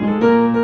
Música